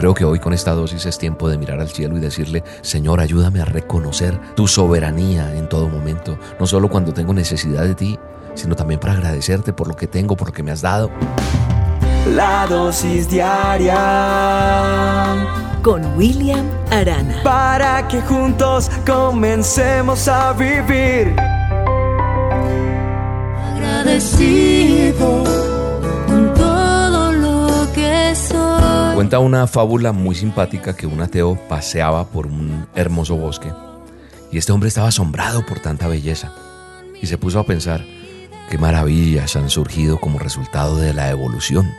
creo que hoy con esta dosis es tiempo de mirar al cielo y decirle, Señor, ayúdame a reconocer tu soberanía en todo momento, no solo cuando tengo necesidad de ti, sino también para agradecerte por lo que tengo, por lo que me has dado. La dosis diaria con William Arana. Para que juntos comencemos a vivir. Agradecido Cuenta una fábula muy simpática que un ateo paseaba por un hermoso bosque y este hombre estaba asombrado por tanta belleza y se puso a pensar qué maravillas han surgido como resultado de la evolución.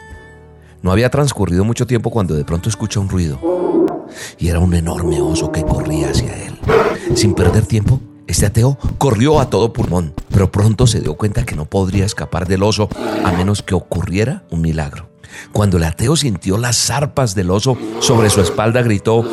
No había transcurrido mucho tiempo cuando de pronto escucha un ruido y era un enorme oso que corría hacia él. Sin perder tiempo, este ateo corrió a todo pulmón, pero pronto se dio cuenta que no podría escapar del oso a menos que ocurriera un milagro. Cuando el ateo sintió las zarpas del oso sobre su espalda, gritó,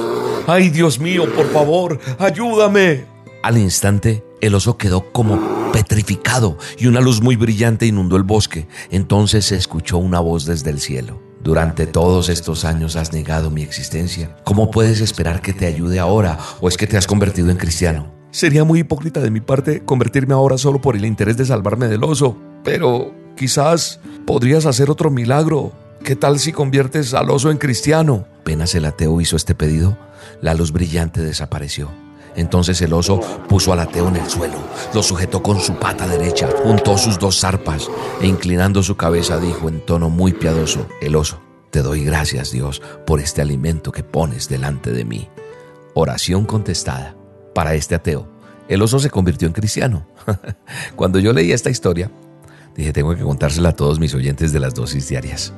¡Ay Dios mío, por favor, ayúdame! Al instante, el oso quedó como petrificado y una luz muy brillante inundó el bosque. Entonces se escuchó una voz desde el cielo. Durante todos estos años has negado mi existencia. ¿Cómo puedes esperar que te ayude ahora o es que te has convertido en cristiano? Sería muy hipócrita de mi parte convertirme ahora solo por el interés de salvarme del oso, pero quizás podrías hacer otro milagro. ¿Qué tal si conviertes al oso en cristiano? Apenas el ateo hizo este pedido, la luz brillante desapareció. Entonces el oso puso al ateo en el suelo, lo sujetó con su pata derecha, juntó sus dos zarpas e inclinando su cabeza dijo en tono muy piadoso, el oso, te doy gracias Dios por este alimento que pones delante de mí. Oración contestada. Para este ateo, el oso se convirtió en cristiano. Cuando yo leí esta historia, dije, tengo que contársela a todos mis oyentes de las dosis diarias.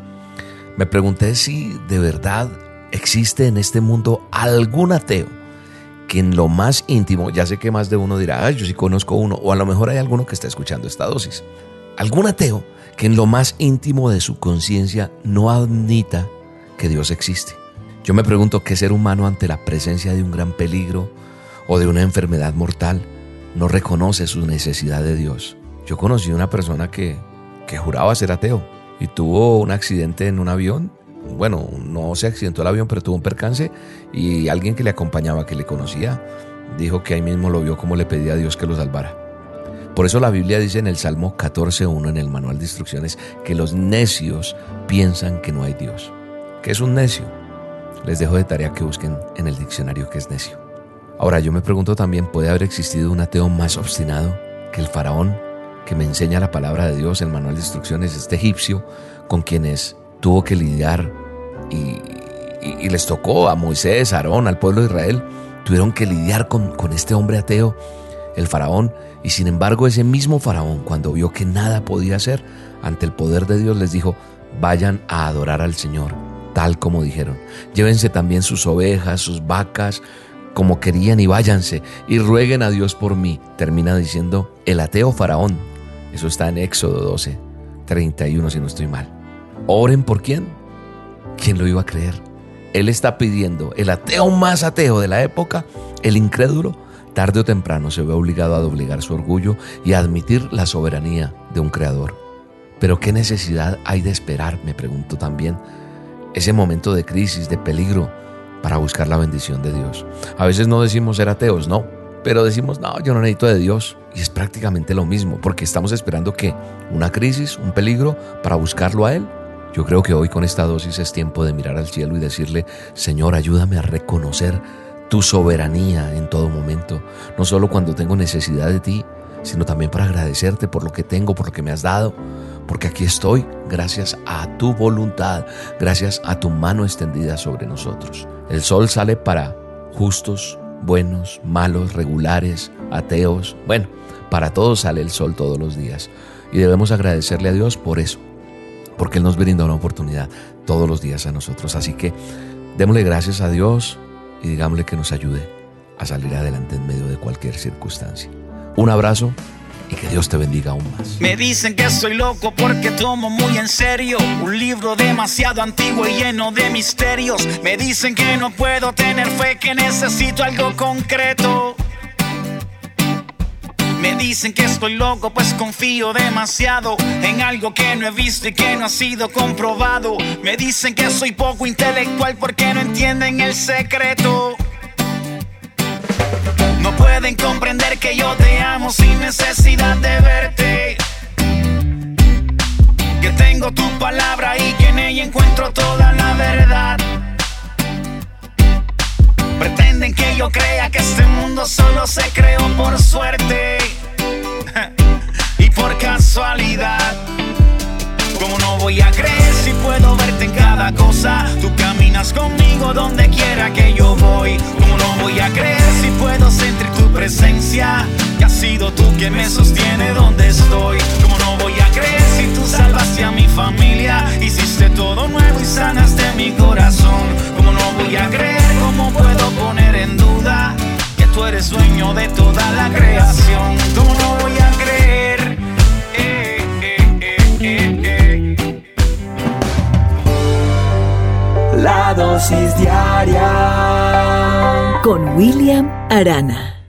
Me pregunté si de verdad existe en este mundo algún ateo que en lo más íntimo, ya sé que más de uno dirá, yo sí conozco uno, o a lo mejor hay alguno que está escuchando esta dosis. Algún ateo que en lo más íntimo de su conciencia no admita que Dios existe. Yo me pregunto qué ser humano ante la presencia de un gran peligro o de una enfermedad mortal no reconoce su necesidad de Dios. Yo conocí una persona que, que juraba ser ateo y tuvo un accidente en un avión bueno, no se accidentó el avión, pero tuvo un percance y alguien que le acompañaba, que le conocía, dijo que ahí mismo lo vio como le pedía a Dios que lo salvara. Por eso la Biblia dice en el Salmo 14.1 en el manual de instrucciones que los necios piensan que no hay Dios. ¿Qué es un necio? Les dejo de tarea que busquen en el diccionario qué es necio. Ahora yo me pregunto también, ¿puede haber existido un ateo más obstinado que el faraón que me enseña la palabra de Dios, el manual de instrucciones, este egipcio, con quienes tuvo que lidiar y, les tocó a Moisés, a Aarón, al pueblo de Israel, tuvieron que lidiar con, con este hombre ateo, el faraón, y sin embargo ese mismo faraón, cuando vio que nada podía hacer ante el poder de Dios, les dijo, vayan a adorar al Señor, tal como dijeron. Llévense también sus ovejas, sus vacas, como querían y váyanse y rueguen a Dios por mí. Termina diciendo el ateo faraón. Eso está en Éxodo 12, 31 si no estoy mal. Oren por quién? ¿Quién lo iba a creer? Él está pidiendo, el ateo más ateo de la época, el incrédulo, tarde o temprano se ve obligado a doblegar su orgullo y a admitir la soberanía de un creador. Pero ¿qué necesidad hay de esperar, me pregunto también, ese momento de crisis, de peligro, para buscar la bendición de Dios? A veces no decimos ser ateos, no, pero decimos, no, yo no necesito de Dios. Y es prácticamente lo mismo, porque estamos esperando que una crisis, un peligro, para buscarlo a Él. Yo creo que hoy con esta dosis es tiempo de mirar al cielo y decirle, Señor, ayúdame a reconocer tu soberanía en todo momento, no solo cuando tengo necesidad de ti, sino también para agradecerte por lo que tengo, por lo que me has dado, porque aquí estoy gracias a tu voluntad, gracias a tu mano extendida sobre nosotros. El sol sale para justos, buenos, malos, regulares, ateos, bueno, para todos sale el sol todos los días y debemos agradecerle a Dios por eso porque Él nos brinda una oportunidad todos los días a nosotros. Así que démosle gracias a Dios y digámosle que nos ayude a salir adelante en medio de cualquier circunstancia. Un abrazo y que Dios te bendiga aún más. Me dicen que soy loco porque tomo muy en serio un libro demasiado antiguo y lleno de misterios. Me dicen que no puedo tener fe, que necesito algo concreto. Me dicen que estoy loco, pues confío demasiado en algo que no he visto y que no ha sido comprobado. Me dicen que soy poco intelectual porque no entienden el secreto. No pueden comprender que yo te amo sin necesidad de verte. Que tengo tu palabra y que en ella encuentro toda la verdad. Pretenden que yo crea que este mundo solo se creó por suerte y por casualidad. ¿Cómo no voy a creer si puedo verte en cada cosa? Tú caminas conmigo donde quiera que yo voy. ¿Cómo no voy a creer si puedo sentir tu presencia? Que has sido tú que me sostiene donde estoy. ¿Cómo no voy a creer si tú salvaste a mi familia? Hiciste todo nuevo y sanaste mi corazón. ¿Cómo no voy a creer? ¿Cómo puedo poner en duda que tú eres dueño de toda la creación? ¿Cómo no voy a creer? Eh, eh, eh, eh, eh. La dosis Con William Arana.